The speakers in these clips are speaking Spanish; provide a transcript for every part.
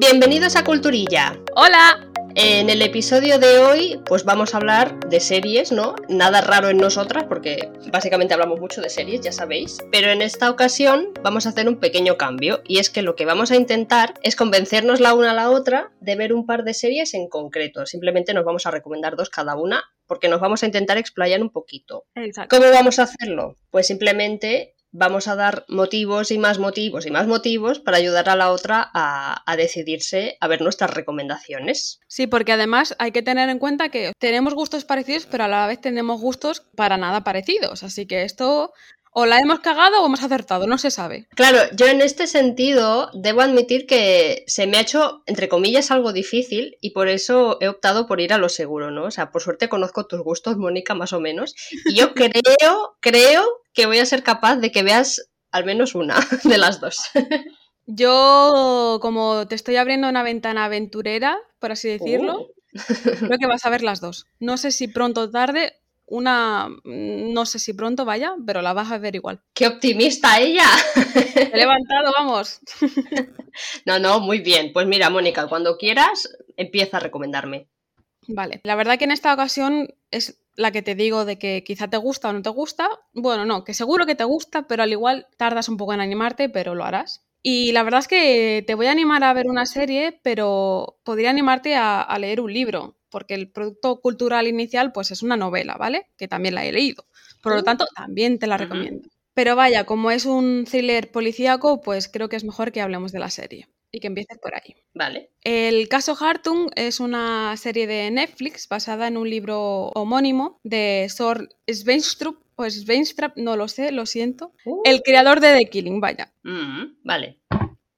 Bienvenidos a Culturilla. ¡Hola! En el episodio de hoy, pues vamos a hablar de series, ¿no? Nada raro en nosotras, porque básicamente hablamos mucho de series, ya sabéis. Pero en esta ocasión vamos a hacer un pequeño cambio, y es que lo que vamos a intentar es convencernos la una a la otra de ver un par de series en concreto. Simplemente nos vamos a recomendar dos cada una, porque nos vamos a intentar explayar un poquito. Exacto. ¿Cómo vamos a hacerlo? Pues simplemente vamos a dar motivos y más motivos y más motivos para ayudar a la otra a, a, decidirse a ver nuestras recomendaciones. Sí, porque además hay que tener en cuenta que tenemos gustos parecidos, pero a la vez tenemos gustos para nada parecidos. Así que esto o la hemos cagado o hemos acertado, no se sabe. Claro, yo en este sentido debo admitir que se me ha hecho, entre comillas, algo difícil y por eso he optado por ir a lo seguro, ¿no? O sea, por suerte conozco tus gustos, Mónica, más o menos. Y yo creo, creo que voy a ser capaz de que veas al menos una de las dos. Yo, como te estoy abriendo una ventana aventurera, por así decirlo, Oh. creo que vas a ver las dos. No sé si pronto o tarde, una, no sé si pronto vaya, pero la vas a ver igual. ¡Qué optimista ella! He levantado, vamos. No, no, muy bien. Pues mira, Mónica, cuando quieras, empieza a recomendarme. Vale, la verdad que en esta ocasión es la que te digo de que quizá te gusta o no te gusta. Bueno, no, que seguro que te gusta, pero al igual tardas un poco en animarte, pero lo harás. Y la verdad es que te voy a animar a ver una serie, pero podría animarte a, a leer un libro, porque el producto cultural inicial pues es una novela, ¿vale? Que también la he leído. Por lo tanto, también te la recomiendo. Pero vaya, como es un thriller policíaco, pues creo que es mejor que hablemos de la serie y que empieces por ahí. Vale. El caso Hartung es una serie de Netflix basada en un libro homónimo de Sor Sveinstrup o Sveinstrup, no lo sé, lo siento. Uh. El creador de The Killing, vaya. Mm, vale.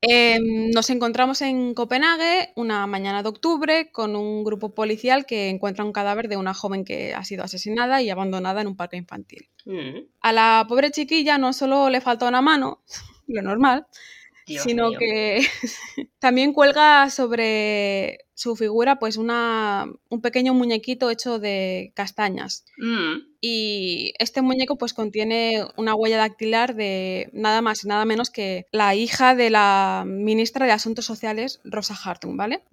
Eh, nos encontramos en Copenhague una mañana de octubre con un grupo policial que encuentra un cadáver de una joven que ha sido asesinada y abandonada en un parque infantil. Mm, A la pobre chiquilla no solo le falta una mano, lo normal, Dios sino mío. que también cuelga sobre su figura pues una, un pequeño muñequito hecho de castañas. Mm, Y este muñeco pues contiene una huella dactilar de nada más y nada menos que la hija de la ministra de Asuntos Sociales, Rosa Hartung, ¿vale?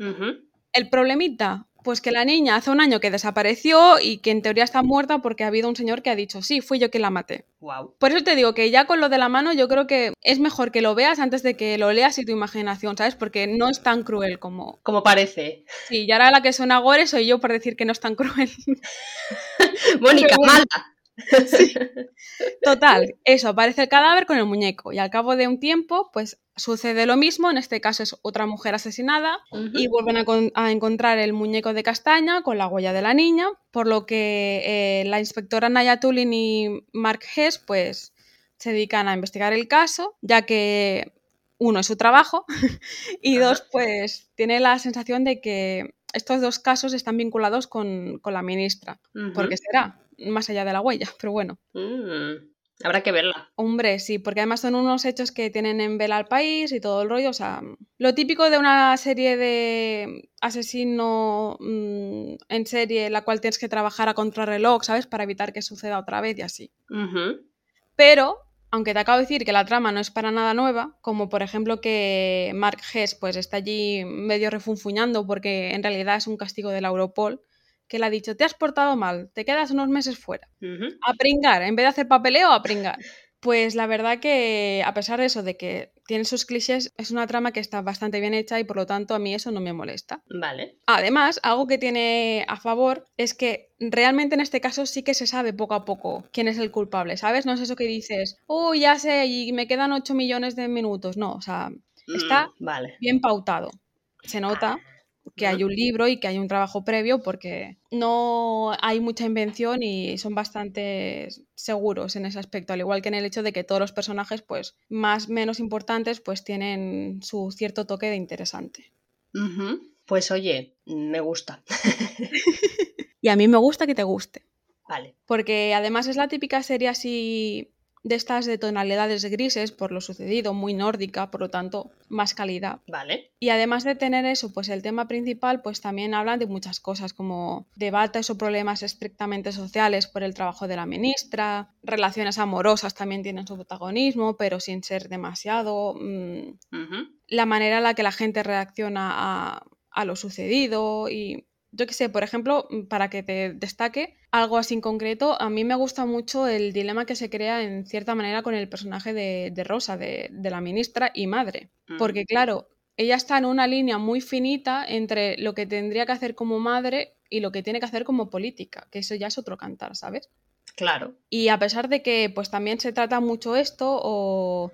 El problemita, pues que la niña hace un año que desapareció y que en teoría está muerta porque ha habido un señor que ha dicho, sí, fui yo quien la maté. Wow. Por eso te digo que ya con lo de la mano yo creo que es mejor que lo veas antes de que lo leas y tu imaginación, ¿sabes? Porque no es tan cruel como... Como parece. Sí, y ahora la que suena gore soy yo por decir que no es tan cruel. Mónica, mala. Total, eso, aparece el cadáver con el muñeco y al cabo de un tiempo pues sucede lo mismo, en este caso es otra mujer asesinada y vuelven a, con- a encontrar el muñeco de castaña con la huella de la niña, por lo que eh, la inspectora Naya Tulin y Mark Hess pues se dedican a investigar el caso, ya que uno es su trabajo y dos pues tiene la sensación de que estos dos casos están vinculados con, con la ministra, Ujú. porque será más allá de la huella, pero bueno. Mm, Habrá que verla. Hombre, sí, porque además son unos hechos que tienen en vela al país y todo el rollo. O sea, lo típico de una serie de asesino mm, en serie en la cual tienes que trabajar a contrarreloj, ¿sabes? Para evitar que suceda otra vez y así. Pero, aunque te acabo de decir que la trama no es para nada nueva, como por ejemplo que Mark Hess pues está allí medio refunfuñando porque en realidad es un castigo de la Europol, que le ha dicho, te has portado mal, te quedas unos meses fuera. A pringar, en vez de hacer papeleo, a pringar. Pues la verdad que, a pesar de eso, de que tiene sus clichés, es una trama que está bastante bien hecha y por lo tanto a mí eso no me molesta. Vale. Además, algo que tiene a favor es que realmente en este caso sí que se sabe poco a poco quién es el culpable, ¿sabes? No es eso que dices, oh, ya sé, y me quedan 8 millones de minutos. No, o sea, Está- Mm, Vale. bien pautado. Se nota que hay un libro y que hay un trabajo previo porque no hay mucha invención y son bastante seguros en ese aspecto, al igual que en el hecho de que todos los personajes, pues más menos importantes, pues tienen su cierto toque de interesante. Pues oye, me gusta. Y a mí me gusta que te guste, Vale. porque además es la típica serie así de estas de tonalidades grises por lo sucedido, muy nórdica, por lo tanto, más calidad. Vale. Y además de tener eso, pues el tema principal, pues también hablan de muchas cosas como debates o problemas estrictamente sociales por el trabajo de la ministra, relaciones amorosas también tienen su protagonismo, pero sin ser demasiado, mm, la manera en la que la gente reacciona a, a lo sucedido y yo qué sé, por ejemplo, mm, para que te destaque algo así en concreto, a mí me gusta mucho el dilema que se crea en cierta manera con el personaje de, Rosa, de, la ministra y madre. Mm. Porque claro, ella está en una línea muy finita entre lo que tendría que hacer como madre y lo que tiene que hacer como política, que eso ya es otro cantar, ¿sabes? Claro. Y a pesar de que pues también se trata mucho esto, o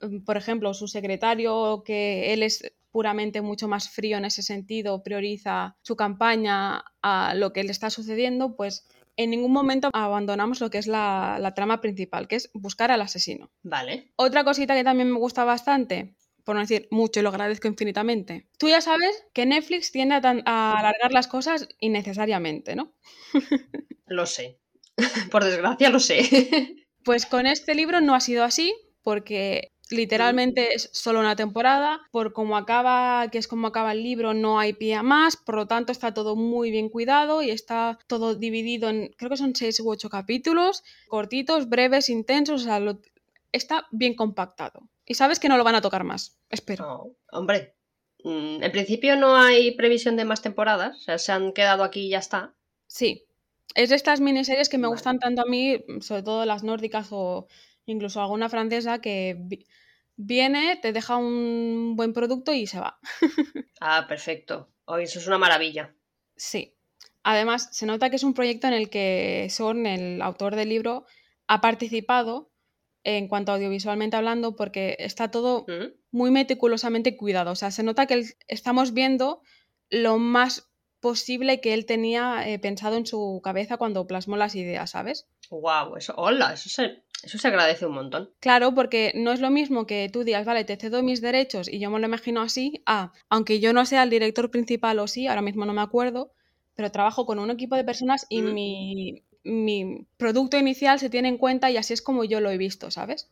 mm, por ejemplo, su secretario, que él es puramente mucho más frío en ese sentido, prioriza su campaña a lo que le está sucediendo, pues en ningún momento abandonamos lo que es la, trama principal, que es buscar al asesino. Vale. Otra cosita que también me gusta bastante, por no decir mucho y lo agradezco infinitamente. Tú ya sabes que Netflix tiende a, alargar las cosas innecesariamente, ¿no? lo sé. por desgracia lo sé. pues con este libro no ha sido así, porque Literalmente es solo una temporada, por cómo acaba, que es como acaba el libro, no hay pie a más, por lo tanto está todo muy bien cuidado y está todo dividido en, creo que son seis u ocho capítulos, cortitos, breves, intensos, o sea, está bien compactado. Y sabes que no lo van a tocar más, espero. hombre, mm, en principio no hay previsión de más temporadas, o sea, se han quedado aquí y ya está. Sí, es de estas miniseries que me gustan tanto a mí, sobre todo las nórdicas o incluso alguna francesa que viene, te deja un buen producto y se va. ah, perfecto. Hoy eso es una maravilla. Sí. Además, se nota que es un proyecto en el que Son, el autor del libro, ha participado en cuanto a audiovisualmente hablando, porque está todo muy meticulosamente cuidado. O sea, se nota que estamos viendo lo más posible que él tenía eh, pensado en su cabeza cuando plasmó las ideas, ¿sabes? Wow, eso, hola, eso se, eso se agradece un montón. Claro, porque no es lo mismo que tú digas, vale, te cedo mis derechos y yo me lo imagino así, a, aunque yo no sea el director principal o sí, ahora mismo no me acuerdo, pero trabajo con un equipo de personas y mi, mi, producto inicial se tiene en cuenta y así es como yo lo he visto, ¿sabes?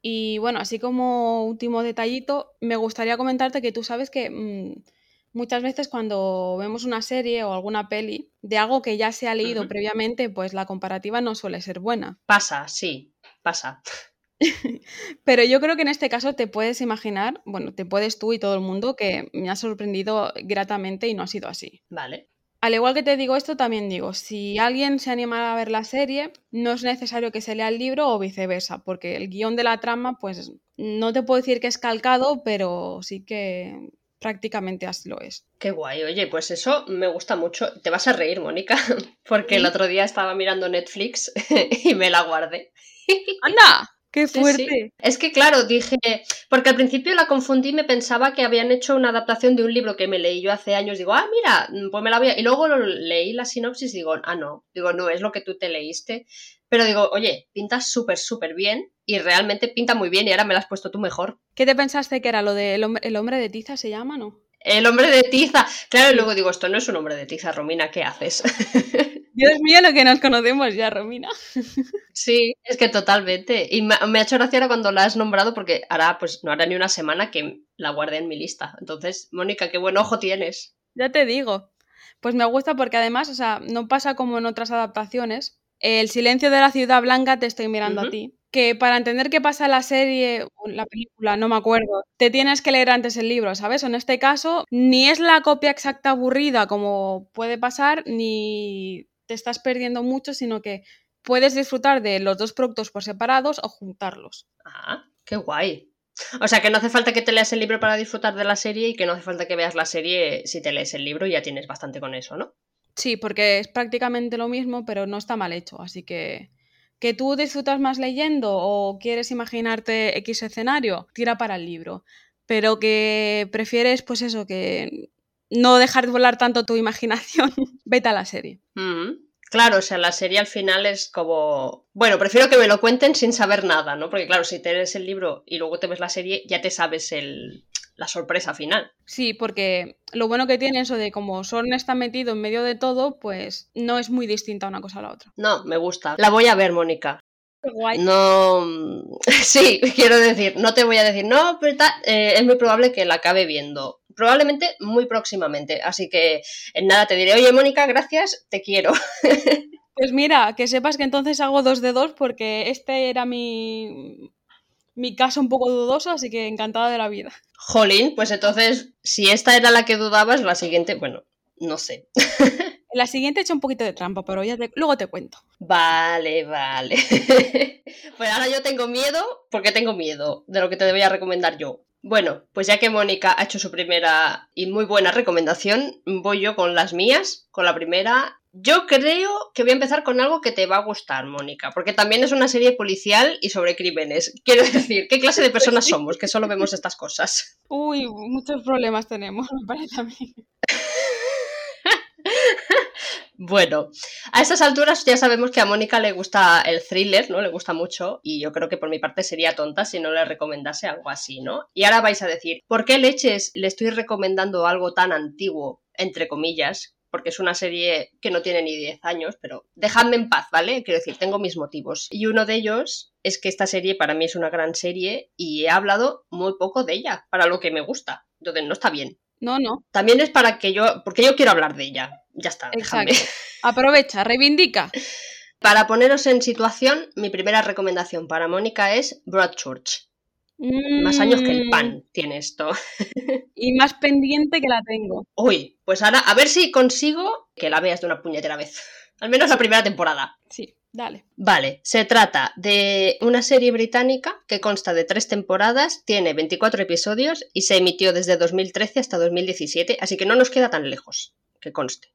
Y bueno, así como último detallito, me gustaría comentarte que tú sabes que... Mm, muchas veces cuando vemos una serie o alguna peli de algo que ya se ha leído previamente, pues la comparativa no suele ser buena. Pasa, sí, pasa. Pero yo creo que en este caso te puedes imaginar, bueno, te puedes tú y todo el mundo que me ha sorprendido gratamente y no ha sido así. Vale. Al igual que te digo esto, también digo, si alguien se anima a ver la serie, no es necesario que se lea el libro o viceversa, porque el guion de la trama, pues no te puedo decir que es calcado, pero sí que prácticamente así lo es. Qué guay, oye, pues eso me gusta mucho. Te vas a reír, Mónica, porque el otro día estaba mirando Netflix y me la guardé. ¡Anda! ¡Qué fuerte! Es que claro, dije, porque al principio la confundí y me pensaba que habían hecho una adaptación de un libro que me leí yo hace años. Digo, ah, mira, pues me la voy a... Y luego leí la sinopsis y digo, ah, no, digo, no, es lo que tú te leíste. Pero digo, oye, pinta súper, súper bien y realmente pinta muy bien y ahora me la has puesto tú mejor. ¿Qué te pensaste que era lo de el hombre, de tiza se llama, no? El hombre de tiza. Claro, y luego digo, esto no es un hombre de tiza, Romina, ¿qué haces? Dios mío, lo que nos conocemos ya, Romina. Sí, es que totalmente. Y me, ha hecho gracia ahora cuando la has nombrado porque hará, pues no hará ni una semana que la guardé en mi lista. Entonces, Mónica, qué buen ojo tienes. Ya te digo. Pues me gusta porque además, o sea, no pasa como en otras adaptaciones, el silencio de la ciudad blanca, te estoy mirando a ti. Que para entender qué pasa en la serie o la película, no me acuerdo, te tienes que leer antes el libro, ¿sabes? En este caso, ni es la copia exacta aburrida como puede pasar, ni te estás perdiendo mucho, sino que puedes disfrutar de los dos productos por separados o juntarlos. Ah, qué guay. O sea que no hace falta que te leas el libro para disfrutar de la serie y que no hace falta que veas la serie si te lees el libro y ya tienes bastante con eso, ¿no? Sí, porque es prácticamente lo mismo, pero no está mal hecho. Así que que tú disfrutas más leyendo o quieres imaginarte X escenario, tira para el libro. Pero que prefieres, pues eso, que no dejar de volar tanto tu imaginación, vete a la serie. Mm, claro, o sea, la serie al final es como. Bueno, prefiero que me lo cuenten sin saber nada, ¿no? Porque, claro, si te lees el libro y luego te ves la serie, ya te sabes el, la sorpresa final. Sí, porque lo bueno que tiene eso de como Son está metido en medio de todo, pues no es muy distinta una cosa a la otra. No, me gusta. La voy a ver, Mónica. guay. No, sí, quiero decir, no te voy a decir, no, pero ta- eh, es muy probable que la acabe viendo. Probablemente muy próximamente. Así que en nada te diré, oye Mónica, gracias, te quiero. Pues mira, que sepas que entonces hago dos de dos porque este era mi, mi caso un poco dudoso, así que encantada de la vida. Jolín, pues entonces, si esta era la que dudabas, la siguiente, bueno, no sé. La siguiente he hecho un poquito de trampa, pero ya te- luego te cuento. Vale, vale. pues ahora yo tengo miedo porque tengo miedo de lo que te voy a recomendar yo. Bueno, pues ya que Mónica ha hecho su primera y muy buena recomendación, voy yo con las mías. Con la primera, yo creo que voy a empezar con algo que te va a gustar, Mónica, porque también es una serie policial y sobre crímenes. Quiero decir, ¿qué clase de personas somos que solo vemos estas cosas? Uy, muchos problemas tenemos, me parece a mí. Bueno, a estas alturas ya sabemos que a Mónica le gusta el thriller, ¿no? Le gusta mucho y yo creo que por mi parte sería tonta si no le recomendase algo así, ¿no? Y ahora vais a decir, ¿por qué leches le estoy recomendando algo tan antiguo, entre comillas? Porque es una serie que no tiene ni 10 años, pero dejadme en paz, ¿vale? Quiero decir, tengo mis motivos. Y uno de ellos es que esta serie para mí es una gran serie y he hablado muy poco de ella, para lo que me gusta. Entonces no está bien. No, no, También es para que yo, porque yo quiero hablar de ella. Ya está, déjame. Aprovecha, reivindica. Para poneros en situación, mi primera recomendación para Mónica es Broadchurch. Más años que el Mm, pan tiene esto. Y más pendiente que la tengo. Uy, pues ahora a ver si consigo que la veas de una puñetera vez. Al menos la primera temporada. Sí, dale. Vale, se trata de una serie británica que consta de tres temporadas, tiene 24 episodios y se emitió desde 2013 hasta 2017, así que no nos queda tan lejos, que conste.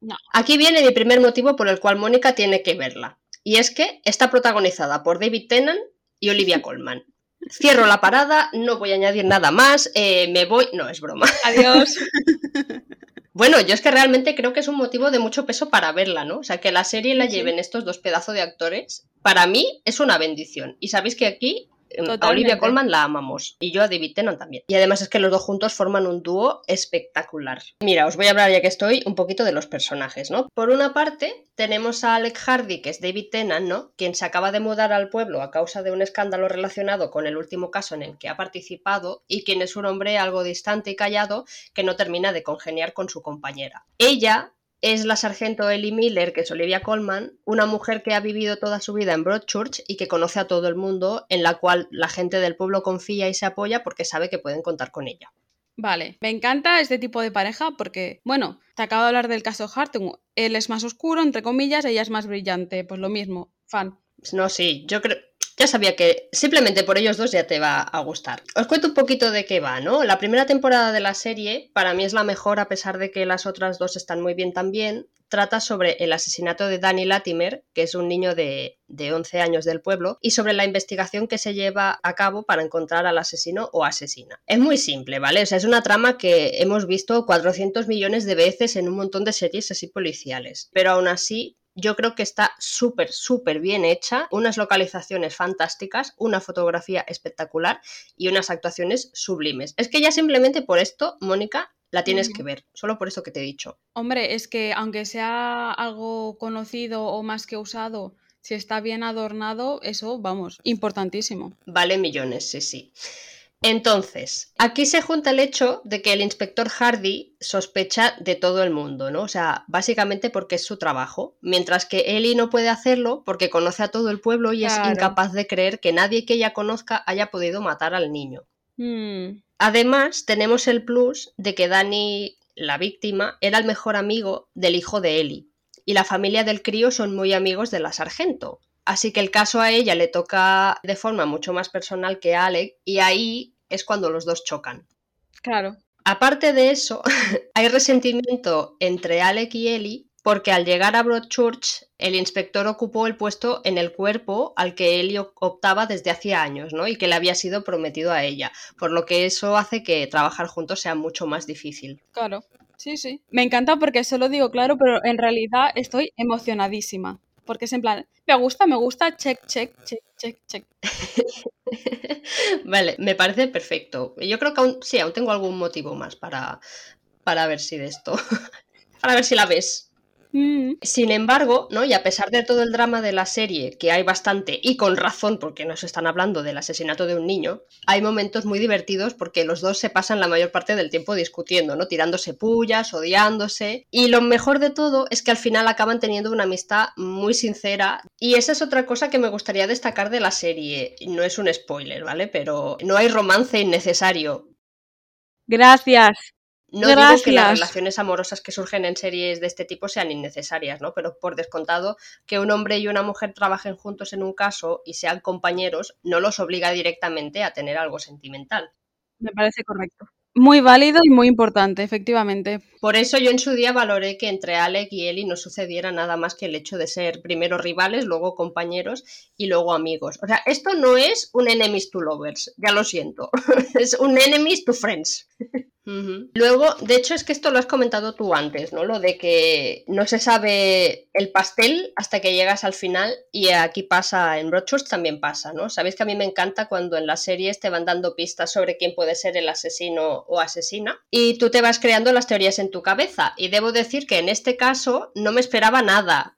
No. Aquí viene mi primer motivo por el cual Mónica tiene que verla, y es que está protagonizada por David Tennant y Olivia Colman. Cierro la parada, no voy a añadir nada más, eh, me voy... No, es broma. Adiós. Bueno, yo es que realmente creo que es un motivo de mucho peso para verla, ¿no? O sea, que la serie la lleven estos dos pedazos de actores, para mí es una bendición. Y sabéis que aquí eh, a. Olivia Colman la amamos y yo a David Tennant también. Y además es que los dos juntos forman un dúo espectacular. Mira, os voy a hablar ya que estoy un poquito de los personajes, ¿no? Por una parte, tenemos a Alec Hardy, que es David Tennant, ¿no? Quien se acaba de mudar al pueblo a causa de un escándalo relacionado con el último caso en el que ha participado y quien es un hombre algo distante y callado que no termina de congeniar con su compañera. Ella es la sargento Ellie Miller, que es Olivia Colman, una mujer que ha vivido toda su vida en Broadchurch y que conoce a todo el mundo, en la cual la gente del pueblo confía y se apoya porque sabe que pueden contar con ella. Vale, me encanta este tipo de pareja porque, bueno, te acabo de hablar del caso Hartung. Él es más oscuro, entre comillas, ella es más brillante. Pues lo mismo, fan. No, sí, yo creo. Ya sabía que simplemente por ellos dos ya te va a gustar. Os cuento un poquito de qué va, ¿no? La primera temporada de la serie para mí es la mejor a pesar de que las otras dos están muy bien también. Trata sobre el asesinato de Danny Latimer, que es un niño de, de 11 años del pueblo, y sobre la investigación que se lleva a cabo para encontrar al asesino o asesina. Es muy simple, ¿vale? O sea, es una trama que hemos visto 400 millones de veces en un montón de series así policiales, pero aún así yo creo que está súper, súper bien hecha, unas localizaciones fantásticas, una fotografía espectacular y unas actuaciones sublimes. Es que ya simplemente por esto, Mónica, la tienes que ver, solo por eso que te he dicho. Hombre, es que aunque sea algo conocido o más que usado, si está bien adornado, eso, vamos, importantísimo. Vale millones, sí, sí. Entonces, aquí se junta el hecho de que el inspector Hardy sospecha de todo el mundo, ¿no? O sea, básicamente porque es su trabajo, mientras que Ellie no puede hacerlo porque conoce a todo el pueblo y es incapaz de creer que nadie que ella conozca haya podido matar al niño. Mm, Además, tenemos el plus de que Danny, la víctima, era el mejor amigo del hijo de Ellie, y la familia del crío son muy amigos de la sargento. Así que el caso a ella le toca de forma mucho más personal que a Alec, y ahí es cuando los dos chocan. claro. Aparte de eso, hay resentimiento entre Alec y Ellie porque al llegar a Broadchurch el inspector ocupó el puesto en el cuerpo al que Ellie optaba desde hacía años, ¿no? Y que le había sido prometido a ella, por lo que eso hace que trabajar juntos sea mucho más difícil. Claro, sí, sí. Me encanta porque se lo digo claro, pero en realidad estoy emocionadísima. Porque es en plan, me gusta, me gusta, check, check, check, check, check. vale, me parece perfecto. Yo creo que aún, sí, aún tengo algún motivo más para, para ver si de esto, para ver si la ves. Mm. Sin embargo, ¿no? Y a pesar de todo el drama de la serie, que hay bastante, y con razón, porque nos están hablando del asesinato de un niño, hay momentos muy divertidos porque los dos se pasan la mayor parte del tiempo discutiendo, ¿no? Tirándose pullas, odiándose. Y lo mejor de todo es que al final acaban teniendo una amistad muy sincera. Y esa es otra cosa que me gustaría destacar de la serie. No es un spoiler, ¿vale? Pero no hay romance innecesario. Gracias. No digo que las relaciones amorosas que surgen en series de este tipo sean innecesarias, ¿no? Pero por descontado que un hombre y una mujer trabajen juntos en un caso y sean compañeros no los obliga directamente a tener algo sentimental. Me parece correcto. Muy válido y muy importante, efectivamente. Por eso yo en su día valoré que entre Alec y Ellie no sucediera nada más que el hecho de ser primero rivales, luego compañeros y luego amigos. O sea, esto no es un enemies to lovers, ya lo siento. es un enemies to friends. Luego, de hecho, es que esto lo has comentado tú antes, ¿no? Lo de que no se sabe el pastel hasta que llegas al final y aquí pasa, en Broadchurch también pasa, ¿no? Sabéis que a mí me encanta cuando en las series te van dando pistas sobre quién puede ser el asesino o asesina y tú te vas creando las teorías en tu cabeza. Y debo decir que en este caso no me esperaba nada.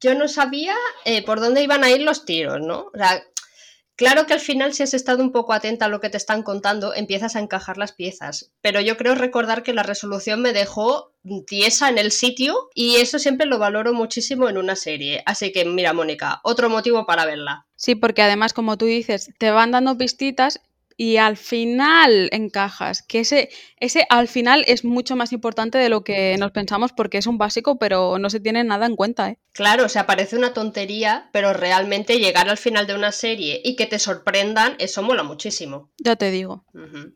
Yo no sabía eh, por dónde iban a ir los tiros, ¿no? O sea, Claro que al final, si has estado un poco atenta a lo que te están contando, empiezas a encajar las piezas. Pero yo creo recordar que la resolución me dejó tiesa en el sitio y eso siempre lo valoro muchísimo en una serie. Así que mira, Mónica, otro motivo para verla. Sí, porque además, como tú dices, te van dando pistitas y al final encajas. Que ese, ese al final es mucho más importante de lo que nos pensamos porque es un básico, pero no se tiene nada en cuenta, ¿eh? Claro, o sea, parece una tontería, pero realmente llegar al final de una serie y que te sorprendan, eso mola muchísimo. Ya te digo.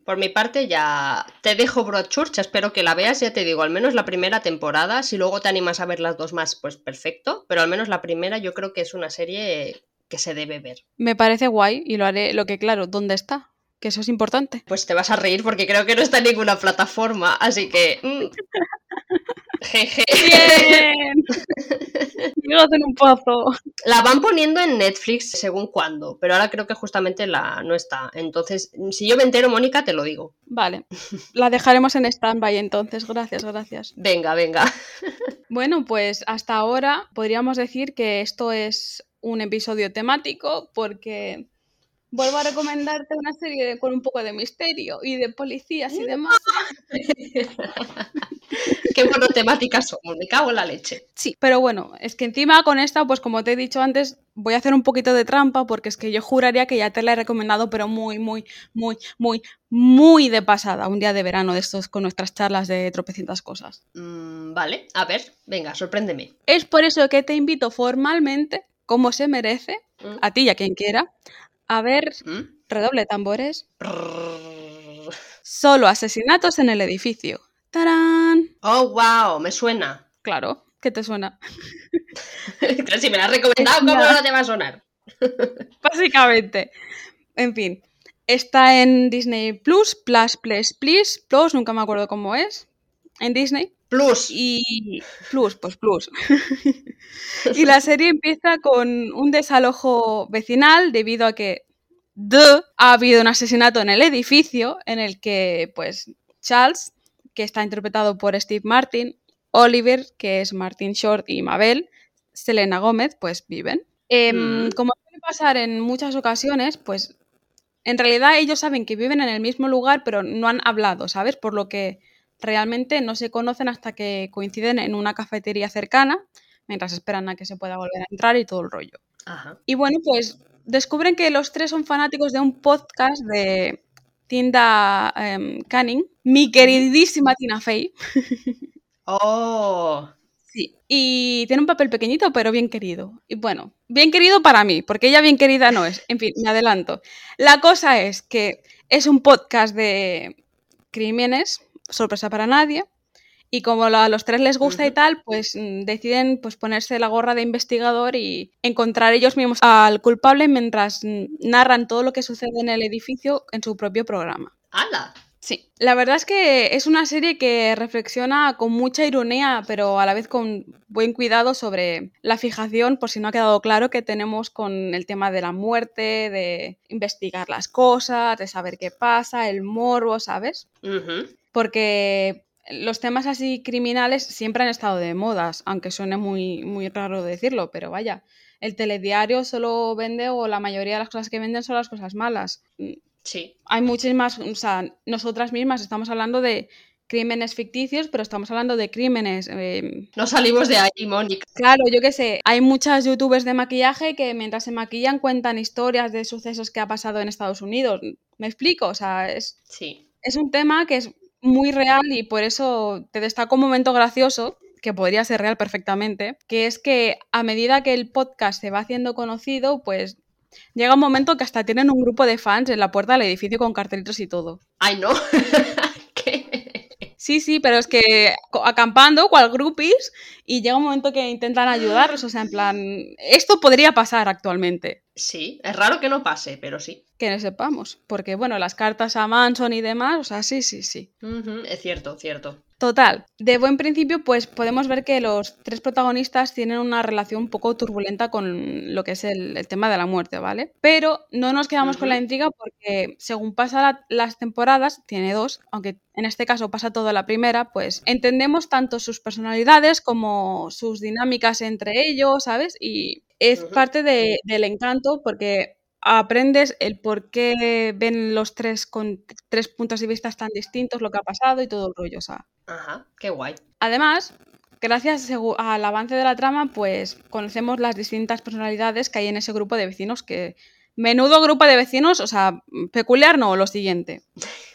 Por mi parte ya te dejo Broadchurch, espero que la veas, ya te digo, al menos la primera temporada, si luego te animas a ver las dos más, pues perfecto, pero al menos la primera yo creo que es una serie que se debe ver. Me parece guay y lo haré, lo que claro, ¿dónde está? Que eso es importante. Pues te vas a reír porque creo que no está en ninguna plataforma, así que... mm, Jeje. ¡Bien! En un pozo. La van poniendo en Netflix según cuándo, pero ahora creo que justamente la no está. Entonces, si yo me entero, Mónica, te lo digo. Vale, la dejaremos en stand-by entonces. Gracias, gracias. Venga, venga. Bueno, pues hasta ahora podríamos decir que esto es un episodio temático porque vuelvo a recomendarte una serie de- con un poco de misterio y de policías y demás. Qué monotemáticas somos, me cago en la leche. Sí, pero bueno, es que encima con esta, pues como te he dicho antes, voy a hacer un poquito de trampa porque es que yo juraría que ya te la he recomendado, pero muy, muy, muy, muy, muy de pasada, un día de verano de estos con nuestras charlas de tropecientas cosas. Mm, vale, a ver, venga, sorpréndeme. Es por eso que te invito formalmente, como se merece, Mm, a ti y a quien quiera, a ver mm. redoble tambores, solo asesinatos en el edificio. ¡Tarán! Oh, wow, me suena. Claro, ¿qué te suena? Pero si me la has recomendado, ¿cómo no te va a sonar? Básicamente. En fin, está en Disney Plus, Plus, Plus, Plus, Plus, nunca me acuerdo cómo es, en Disney. Plus. Y Plus, pues Plus. y la serie empieza con un desalojo vecinal debido a que duh, ha habido un asesinato en el edificio en el que, pues, Charles, que está interpretado por Steve Martin, Oliver, que es Martin Short, y Mabel, Selena Gómez, pues viven. Em, Mm. Como suele pasar en muchas ocasiones, pues en realidad ellos saben que viven en el mismo lugar, pero no han hablado, ¿sabes? Por lo que realmente no se conocen hasta que coinciden en una cafetería cercana, mientras esperan a que se pueda volver a entrar y todo el rollo. Ajá. Y bueno, pues descubren que los tres son fanáticos de un podcast de Tinda em, Canning, mi queridísima Tina Fey. Oh. Sí. Y tiene un papel pequeñito, pero bien querido. Y bueno, bien querido para mí, porque ella bien querida no es. En fin, me adelanto. La cosa es que es un podcast de crímenes, sorpresa para nadie. Y como a los tres les gusta y tal, pues mm, deciden pues, ponerse la gorra de investigador y encontrar ellos mismos al culpable mientras mm, narran todo lo que sucede en el edificio en su propio programa. ¡Hala! Sí, la verdad es que es una serie que reflexiona con mucha ironía, pero a la vez con buen cuidado sobre la fijación, por si no ha quedado claro, que tenemos con el tema de la muerte, de investigar las cosas, de saber qué pasa, el morbo, ¿sabes? Ujú. Porque los temas así criminales siempre han estado de modas, aunque suene muy, muy raro decirlo, pero vaya, el telediario solo vende o la mayoría de las cosas que venden son las cosas malas. Sí. Hay muchísimas, o sea, nosotras mismas estamos hablando de crímenes ficticios, pero estamos hablando de crímenes. Eh, no salimos de ahí, Mónica. Claro, yo qué sé, hay muchas youtubers de maquillaje que mientras se maquillan cuentan historias de sucesos que ha pasado en Estados Unidos. ¿Me explico? O sea, es, sí. es un tema que es muy real y por eso te destaco un momento gracioso que podría ser real perfectamente, que es que a medida que el podcast se va haciendo conocido, pues llega un momento que hasta tienen un grupo de fans en la puerta del edificio con cartelitos y todo. Ay, no. Sí, sí, pero es que acampando, cual groupies, y llega un momento que intentan ayudarlos, o sea, en plan, esto podría pasar actualmente. Sí, es raro que no pase, pero sí. Que no sepamos, porque bueno, las cartas a Manson y demás, o sea, sí, sí, sí. es cierto, cierto. Total, de buen principio, pues podemos ver que los tres protagonistas tienen una relación un poco turbulenta con lo que es el, tema de la muerte, ¿vale? Pero no nos quedamos con la intriga porque según pasan las temporadas, tiene dos, aunque en este caso pasa toda la primera, pues entendemos tanto sus personalidades como sus dinámicas entre ellos, ¿sabes? Y es parte del encanto porque aprendes el por qué ven los tres con tres puntos de vista tan distintos lo que ha pasado y todo el rollo. O sea. Ajá, qué guay. Además, gracias al avance de la trama, pues conocemos las distintas personalidades que hay en ese grupo de vecinos que Menudo grupo de vecinos, o sea, peculiar no, lo siguiente.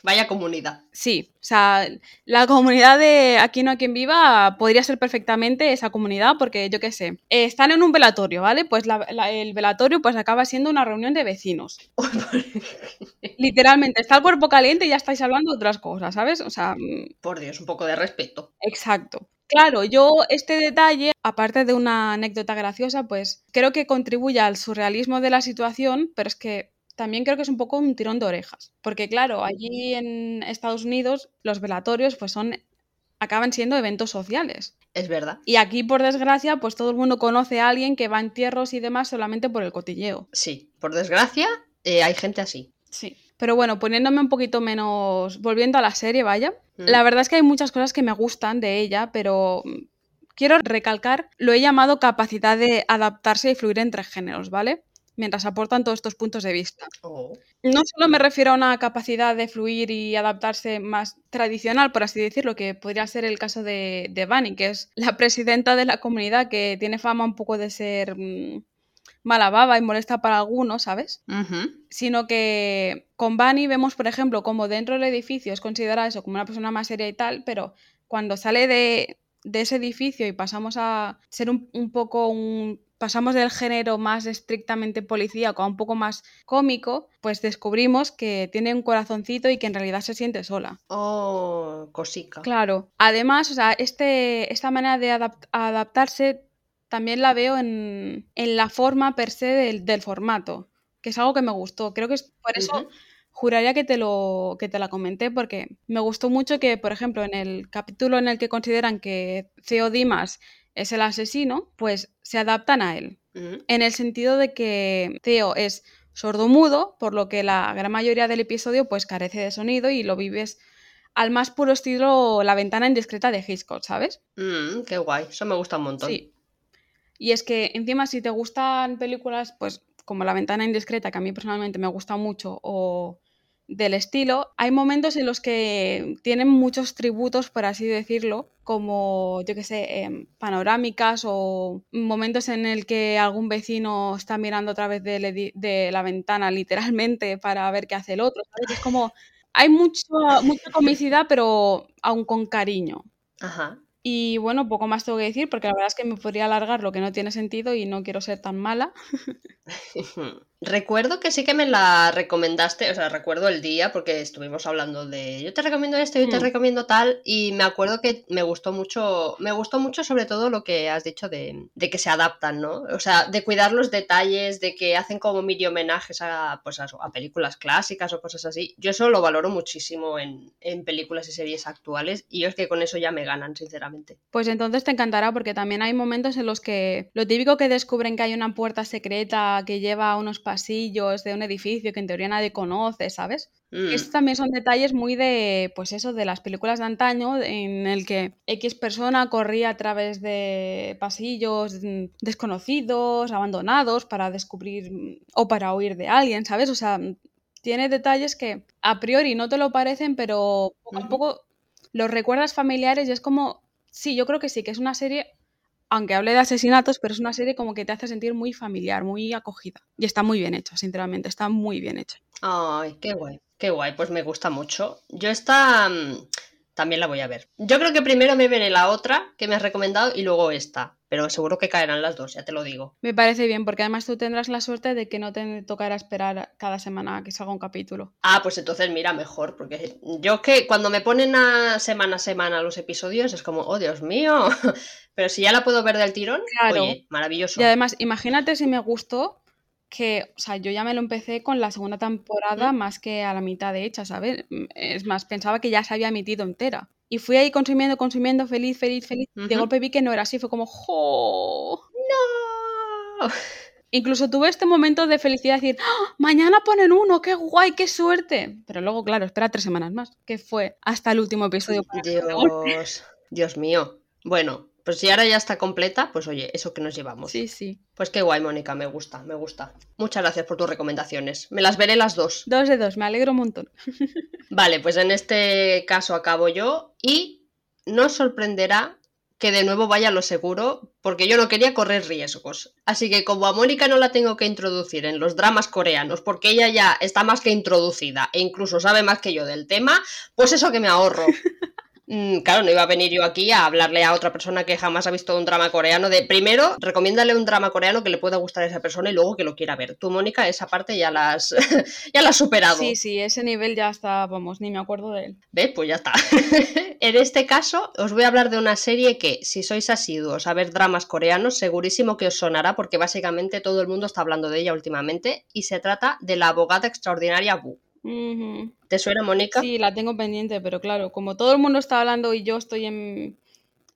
Vaya comunidad. Sí, o sea, la comunidad de Aquí no hay quien viva podría ser perfectamente esa comunidad porque yo qué sé, están en un velatorio, ¿vale? Pues el velatorio pues acaba siendo una reunión de vecinos. Literalmente, está el cuerpo caliente y ya estáis hablando de otras cosas, ¿sabes? O sea... Mm. Por Dios, un poco de respeto. Exacto. Claro, yo este detalle, aparte de una anécdota graciosa, pues creo que contribuye al surrealismo de la situación, pero es que también creo que es un poco un tirón de orejas. Porque claro, allí en Estados Unidos los velatorios pues son acaban siendo eventos sociales. Es verdad. Y aquí, por desgracia, pues todo el mundo conoce a alguien que va en entierros y demás solamente por el cotilleo. Sí, por desgracia, eh, hay gente así. Sí. Pero bueno, poniéndome un poquito menos. Volviendo a la serie, vaya. La verdad es que hay muchas cosas que me gustan de ella, pero mm, quiero recalcar, lo he llamado capacidad de adaptarse y fluir entre géneros, ¿vale? Mientras aportan todos estos puntos de vista. Oh. No solo me refiero a una capacidad de fluir y adaptarse más tradicional, por así decirlo, que podría ser el caso de, de Bunny, que es la presidenta de la comunidad que tiene fama un poco de ser mm, mala baba y molesta para algunos, ¿sabes? Sino que con Bunny vemos, por ejemplo, como dentro del edificio es considerada eso como una persona más seria y tal, pero cuando sale de, ese edificio y pasamos a ser un, poco un pasamos del género más estrictamente policíaco a un poco más cómico, pues descubrimos que tiene un corazoncito y que en realidad se siente sola. Oh, cosica. Claro. Además, o sea, este, esta manera de adaptarse también la veo en, la forma per se del, formato, que es algo que me gustó. Creo que es por eso juraría que te, lo, que te la comenté, porque me gustó mucho que, por ejemplo, en el capítulo en el que consideran que Theo Dimas es el asesino, pues se adaptan a él. En el sentido de que Theo es sordomudo, por lo que la gran mayoría del episodio pues carece de sonido y lo vives al más puro estilo La ventana indiscreta de Hitchcock, ¿sabes? Mm, qué guay, eso me gusta un montón. Sí, y es que encima si te gustan películas, pues como La ventana indiscreta, que a mí personalmente me gusta mucho, o del estilo, hay momentos en los que tienen muchos tributos, por así decirlo, como, yo qué sé, em, panorámicas o momentos en el que algún vecino está mirando a través de, de la ventana literalmente para ver qué hace el otro. Es como, hay mucho, mucha comicidad, pero aún con cariño. Ajá. Y bueno, poco más tengo que decir porque la verdad es que me podría alargar lo que no tiene sentido y no quiero ser tan mala. recuerdo que sí que me la recomendaste, o sea, recuerdo el día porque estuvimos hablando de yo te recomiendo esto, yo te mm. recomiendo tal y me acuerdo que me gustó mucho, me gustó mucho sobre todo lo que has dicho de, que se adaptan, ¿no? O sea, de cuidar los detalles, de que hacen como mini homenajes a, pues a, películas clásicas o cosas así. Yo eso lo valoro muchísimo en, en películas y series actuales y es que con eso ya me ganan, sinceramente. Pues entonces te encantará porque también hay momentos en los que lo típico que descubren que hay una puerta secreta que lleva a unos pasillos de un edificio que en teoría nadie conoce, ¿sabes? Mm. Estos también son detalles muy de, pues eso, de las películas de antaño, en el que X persona corría a través de pasillos desconocidos, abandonados, para descubrir mm, o para huir de alguien, ¿sabes? O sea, tiene detalles que a priori no te lo parecen, pero poco a poco los recuerdas familiares y es como, sí, yo creo que sí, que es una serie, aunque hable de asesinatos, pero es una serie como que te hace sentir muy familiar, muy acogida. Y está muy bien hecha, sinceramente, está muy bien hecha. Ay, qué guay, qué guay, pues me gusta mucho. Yo esta mm, también la voy a ver. Yo creo que primero me veré la otra que me has recomendado y luego esta, pero seguro que caerán las dos, ya te lo digo. Me parece bien, porque además tú tendrás la suerte de que no te tocará esperar cada semana a que salga un capítulo. Ah, pues entonces mira mejor, porque yo que cuando me ponen a semana a semana los episodios es como, oh Dios mío, pero si ya la puedo ver del tirón, Claro. oye, maravilloso. Y además, imagínate si me gustó que, o sea, yo ya me lo empecé con la segunda temporada más que a la mitad de hecha, ¿sabes? Es más, pensaba que ya se había emitido entera. Y fui ahí consumiendo, consumiendo, feliz, feliz, feliz. De golpe vi que no era así, fue como, ¡jo! No. Incluso tuve este momento de felicidad, decir, ¡Ah! mañana ponen uno, qué guay, qué suerte. Pero luego, claro, espera tres semanas más, que fue hasta el último episodio. Dios, Dios mío. Bueno, pues si ahora ya está completa, pues oye, eso que nos llevamos. Sí, sí. Pues qué guay, Mónica, me gusta, me gusta. Muchas gracias por tus recomendaciones. Me las veré las dos. Dos de dos, me alegro un montón. Vale, pues en este caso acabo yo y no os sorprenderá que de nuevo vaya a lo seguro porque yo no quería correr riesgos. Así que como a Mónica no la tengo que introducir en los dramas coreanos porque ella ya está más que introducida e incluso sabe más que yo del tema, pues eso que me ahorro. Mm, Claro, no iba a venir yo aquí a hablarle a otra persona que jamás ha visto un drama coreano de primero, recomiéndale un drama coreano que le pueda gustar a esa persona y luego que lo quiera ver. Tú, Mónica, esa parte ya la has, ya la has superado. Sí, sí, ese nivel ya está, vamos, ni me acuerdo de él. ¿Ves? Pues ya está. en este caso, os voy a hablar de una serie que, si sois asiduos a ver dramas coreanos, segurísimo que os sonará porque básicamente todo el mundo está hablando de ella últimamente y se trata de la abogada extraordinaria ¿Te suena, Mónica? Sí, la tengo pendiente, pero claro, como todo el mundo está hablando y yo estoy en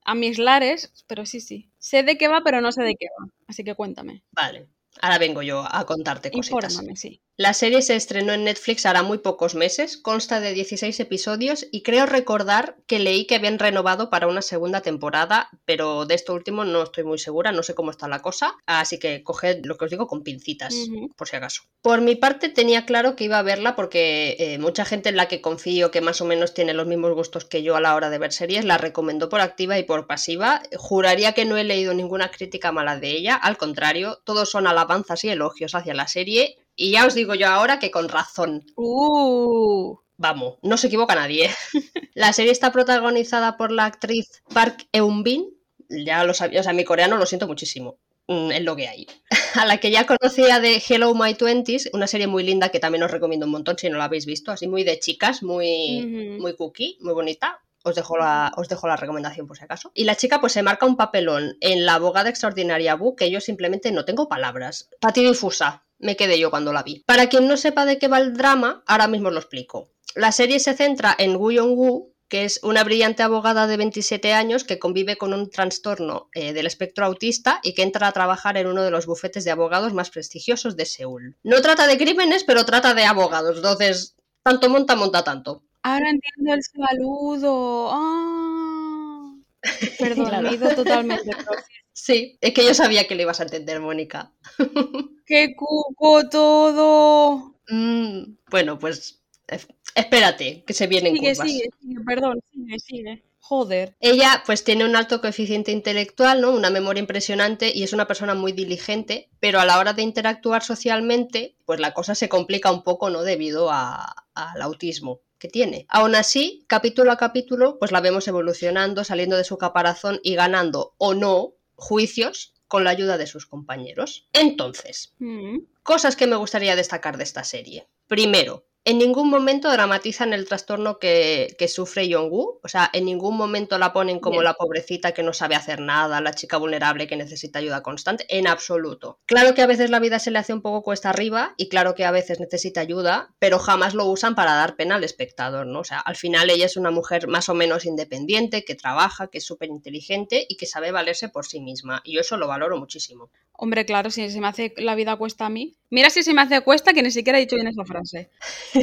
a mis lares, pero sí, sí. Sé de qué va, pero no sé de qué va. Así que cuéntame. Vale. Ahora vengo yo a contarte cositas. Infórmame, sí. La serie se estrenó en Netflix hará muy pocos meses, consta de 16 episodios y creo recordar que leí que habían renovado para una segunda temporada, pero de esto último no estoy muy segura, no sé cómo está la cosa, así que coged lo que os digo con pincitas, por si acaso. Por mi parte tenía claro que iba a verla porque eh, mucha gente en la que confío que más o menos tiene los mismos gustos que yo a la hora de ver series la recomendó por activa y por pasiva. Juraría que no he leído ninguna crítica mala de ella, al contrario, todos son alabanzas y elogios hacia la serie y ya os digo yo ahora que con razón. Uh, Vamos, no se equivoca nadie. la serie está protagonizada por la actriz Park Eun-bin. Ya lo sabía, o sea, mi coreano lo siento muchísimo. Mm, Es lo que hay. A la que ya conocía de Hello My Twenties, una serie muy linda que también os recomiendo un montón si no la habéis visto, así muy de chicas, muy, muy cookie, muy bonita. Os dejo, la, os dejo la recomendación por si acaso. Y la chica pues se marca un papelón en la abogada extraordinaria Bu que yo simplemente no tengo palabras. Pati difusa, me quedé yo cuando la vi. Para quien no sepa de qué va el drama, ahora mismo lo explico. La serie se centra en Woo Young-woo, que es una brillante abogada de 27 años que convive con un trastorno eh, del espectro autista y que entra a trabajar en uno de los bufetes de abogados más prestigiosos de Seúl. No trata de crímenes, pero trata de abogados, entonces tanto monta, monta tanto. ahora entiendo el saludo. Ah. Perdón, Claro. me he ido totalmente. pero Sí, es que yo sabía que lo ibas a entender, Mónica. ¡Qué cuco todo! Mm, bueno, pues espérate, que se vienen Sigue, curvas. sigue, sigue, perdón, sigue, sigue. Joder. Ella pues tiene un alto coeficiente intelectual, ¿no? Una memoria impresionante y es una persona muy diligente, pero a la hora de interactuar socialmente, pues la cosa se complica un poco, ¿no? Debido a- al autismo que tiene. Aún así, capítulo a capítulo, pues la vemos evolucionando, saliendo de su caparazón y ganando o no juicios con la ayuda de sus compañeros. Entonces, Mm. Cosas que me gustaría destacar de esta serie. Primero, en ningún momento dramatizan el trastorno que, sufre Yonggu. O sea, en ningún momento la ponen como la pobrecita que no sabe hacer nada, la chica vulnerable que necesita ayuda constante. En absoluto. Claro que a veces la vida se le hace un poco cuesta arriba y claro que a veces necesita ayuda, pero jamás lo usan para dar pena al espectador, ¿no? O sea, al final ella es una mujer más o menos independiente, que trabaja, que es súper inteligente y que sabe valerse por sí misma. Y yo eso lo valoro muchísimo. Hombre, claro, si se me hace la vida cuesta a mí. Mira si se me hace cuesta que ni siquiera he dicho bien esa frase.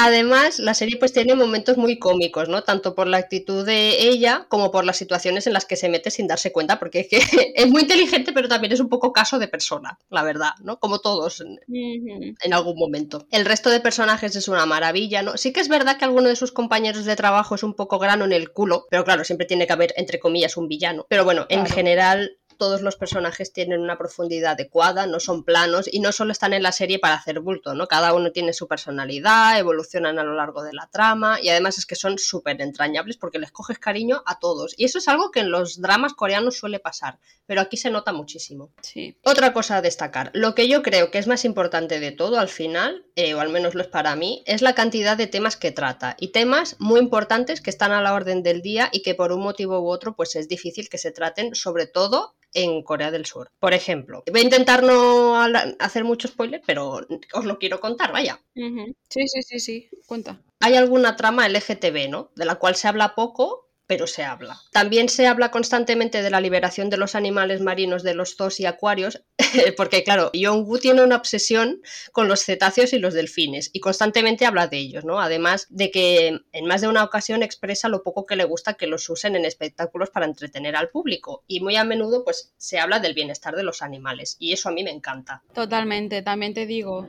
Además, la serie pues tiene momentos muy cómicos, ¿no? Tanto por la actitud de ella como por las situaciones en las que se mete sin darse cuenta, porque es que es muy inteligente, pero también es un poco caso de persona, la verdad, ¿no? Como todos en, en algún momento. El resto de personajes es una maravilla, ¿no? Sí que es verdad que alguno de sus compañeros de trabajo es un poco grano en el culo, pero claro, siempre tiene que haber, entre comillas, un villano. Pero bueno, en general todos los personajes tienen una profundidad adecuada, no son planos y no solo están en la serie para hacer bulto, ¿no? Cada uno tiene su personalidad, evolucionan a lo largo de la trama y además es que son súper entrañables porque les coges cariño a todos. Y eso es algo que en los dramas coreanos suele pasar, pero aquí se nota muchísimo. Sí. Otra cosa a destacar, lo que yo creo que es más importante de todo al final, eh, o al menos lo es para mí, es la cantidad de temas que trata y temas muy importantes que están a la orden del día y que por un motivo u otro pues es difícil que se traten, sobre todo en Corea del Sur. Por ejemplo, voy a intentar no hacer mucho spoiler, pero os lo quiero contar, vaya. Sí, sí, sí, sí, cuenta. Hay alguna trama LGTB, ¿no? De la cual se habla poco pero se habla. También se habla constantemente de la liberación de los animales marinos de los zoos y acuarios, porque claro, Yong-woo tiene una obsesión con los cetáceos y los delfines y constantemente habla de ellos, ¿no? Además de que en más de una ocasión expresa lo poco que le gusta que los usen en espectáculos para entretener al público y muy a menudo pues se habla del bienestar de los animales y eso a mí me encanta. Totalmente, también te digo,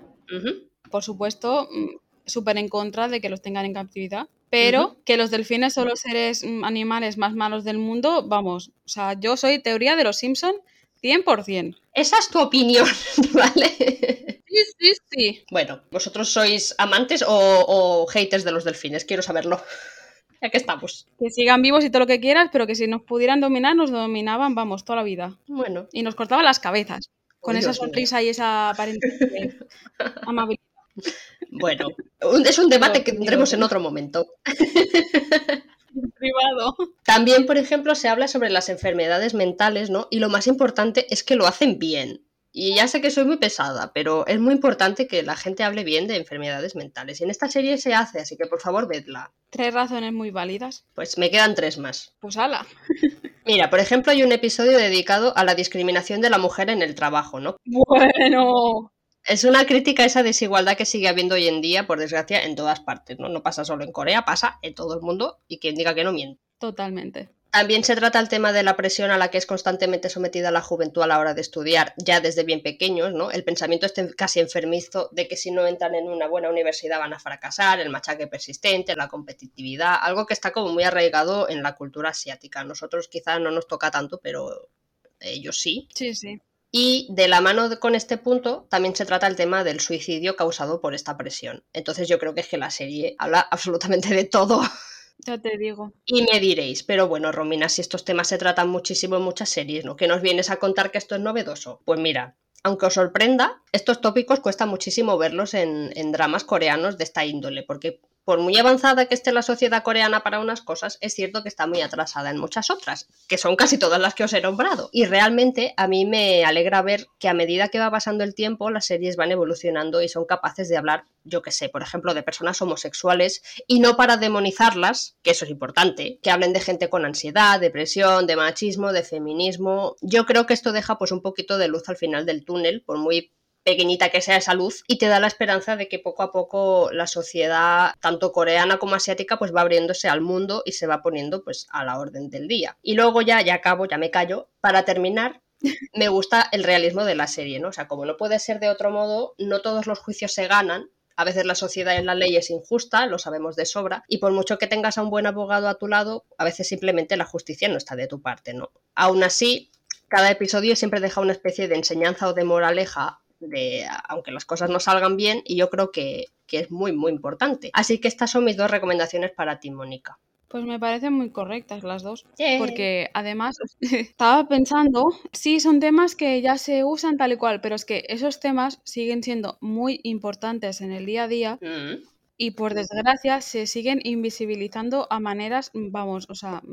por supuesto, mm, súper en contra de que los tengan en captividad pero que los delfines son los seres mm, animales más malos del mundo, vamos, o sea, yo soy teoría de los Simpson 100%. Esa es tu opinión, ¿vale? Sí, sí, sí. Bueno, ¿vosotros sois amantes o, haters de los delfines? Quiero saberlo. Ya que estamos. Que sigan vivos y todo lo que quieras, pero que si nos pudieran dominar, nos dominaban, vamos, toda la vida. Bueno. Y nos cortaban las cabezas. Con esa sonrisa y esa aparente amabilidad. Bueno, es un debate que tendremos en otro momento. Privado. También, por ejemplo, se habla sobre las enfermedades mentales, ¿no? Y lo más importante es que lo hacen bien. Y ya sé que soy muy pesada, pero es muy importante que la gente hable bien de enfermedades mentales. Y en esta serie se hace, así que por favor vedla. Tres razones muy válidas. Pues me quedan tres más. Pues ala. Mira, por ejemplo, hay un episodio dedicado a la discriminación de la mujer en el trabajo, ¿no? Bueno. Es una crítica a esa desigualdad que sigue habiendo hoy en día, por desgracia, en todas partes, ¿no? No pasa solo en Corea, pasa en todo el mundo y quien diga que no miente. Totalmente. También se trata el tema de la presión a la que es constantemente sometida la juventud a la hora de estudiar, ya desde bien pequeños, ¿no? El pensamiento este casi enfermizo de que si no entran en una buena universidad van a fracasar, el machaque persistente, la competitividad, algo que está como muy arraigado en la cultura asiática. Nosotros quizá no nos toca tanto, pero ellos sí. Sí, sí. Y de la mano con este punto también se trata el tema del suicidio causado por esta presión. Entonces yo creo que es que la serie habla absolutamente de todo. Ya te digo. Y me diréis, pero bueno, Romina, si estos temas se tratan muchísimo en muchas series, ¿no? ¿Qué nos vienes a contar que esto es novedoso? Pues mira, aunque os sorprenda, estos tópicos cuesta muchísimo verlos en, en dramas coreanos de esta índole, porque por muy avanzada que esté la sociedad coreana para unas cosas, es cierto que está muy atrasada en muchas otras, que son casi todas las que os he nombrado. Y realmente a mí me alegra ver que a medida que va pasando el tiempo, las series van evolucionando y son capaces de hablar, yo que sé, por ejemplo, de personas homosexuales y no para demonizarlas, que eso es importante, que hablen de gente con ansiedad, depresión, de machismo, de feminismo. Yo creo que esto deja pues un poquito de luz al final del túnel, por muy pequeñita que sea esa luz y te da la esperanza de que poco a poco la sociedad tanto coreana como asiática pues va abriéndose al mundo y se va poniendo pues a la orden del día. Y luego ya, ya acabo, ya me callo, para terminar me gusta el realismo de la serie, ¿no? O sea, como no puede ser de otro modo, no todos los juicios se ganan, a veces la sociedad en la ley es injusta, lo sabemos de sobra, y por mucho que tengas a un buen abogado a tu lado, a veces simplemente la justicia no está de tu parte, ¿no? Aún así, cada episodio siempre deja una especie de enseñanza o de moraleja de aunque las cosas no salgan bien y yo creo que, es muy muy importante. Así que estas son mis dos recomendaciones para ti, Mónica. Pues me parecen muy correctas las dos. Porque además estaba pensando, sí, son temas que ya se usan tal y cual, pero es que esos temas siguen siendo muy importantes en el día a día. Mm. Y por desgracia se siguen invisibilizando a maneras, vamos, o sea,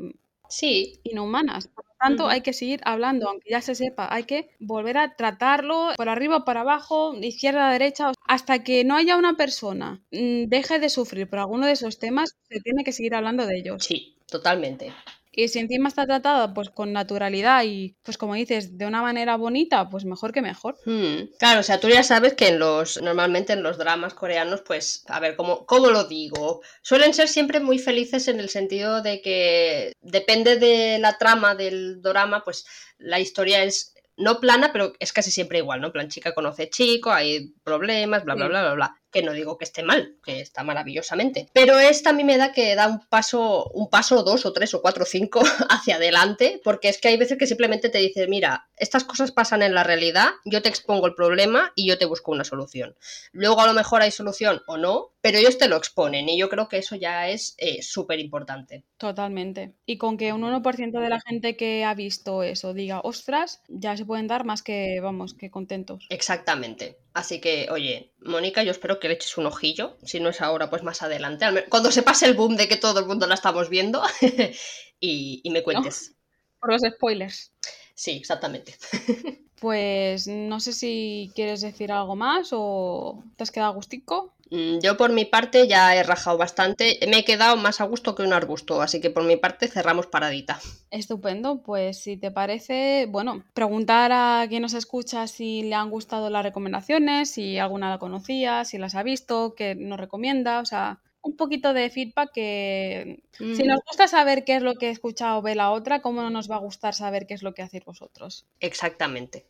sí. inhumanas. Tanto, hay que seguir hablando, aunque ya se sepa, hay que volver a tratarlo por arriba, por abajo, izquierda, derecha, hasta que no haya una persona mm, deje de sufrir por alguno de esos temas, se tiene que seguir hablando de ellos. Sí, totalmente. Y si encima está tratada pues con naturalidad y pues como dices, de una manera bonita, pues mejor que mejor. Hmm. Claro, o sea, tú ya sabes que en los, normalmente en los dramas coreanos, pues, a ver, ¿cómo, ¿cómo lo digo? Suelen ser siempre muy felices en el sentido de que depende de la trama del drama, pues la historia es no plana, pero es casi siempre igual, ¿no? plan, chica conoce chico, hay problemas, bla, bla, bla, bla, bla que no digo que esté mal, que está maravillosamente. Pero esta a mí me da que da un paso, un paso, dos o tres o cuatro o cinco hacia adelante, porque es que hay veces que simplemente te dices, mira, estas cosas pasan en la realidad, yo te expongo el problema y yo te busco una solución. Luego a lo mejor hay solución o no, pero ellos te lo exponen y yo creo que eso ya es eh, súper importante. Totalmente. Y con que un 1% de la gente que ha visto eso diga, ostras, ya se pueden dar más que, vamos, que contentos. Exactamente. Así que, oye, Mónica, yo espero que le eches un ojillo. Si no es ahora, pues más adelante. Cuando se pase el boom de que todo el mundo la estamos viendo y, me cuentes. por los spoilers. Sí, exactamente. Pues no sé si quieres decir algo más o te has quedado gustico. Mm, yo por mi parte ya he rajado bastante, me he quedado más a gusto que un arbusto, así que por mi parte cerramos paradita. Estupendo, pues si te parece, bueno, preguntar a quien nos escucha si le han gustado las recomendaciones, si alguna la conocía, si las ha visto, qué nos recomienda, o sea, un poquito de feedback que si nos gusta saber qué es lo que he escuchado ve la otra, ¿cómo no nos va a gustar saber qué es lo que hacéis vosotros? Exactamente.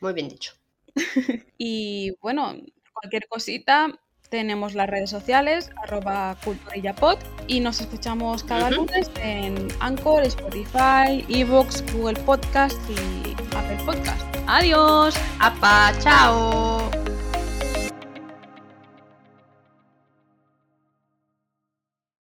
Muy bien dicho. y bueno, cualquier cosita, tenemos las redes sociales, arroba culturillapod, y nos escuchamos cada lunes en Anchor, Spotify, Evox, Google Podcast y Apple Podcast. ¡Adiós! ¡Apa! ¡Chao!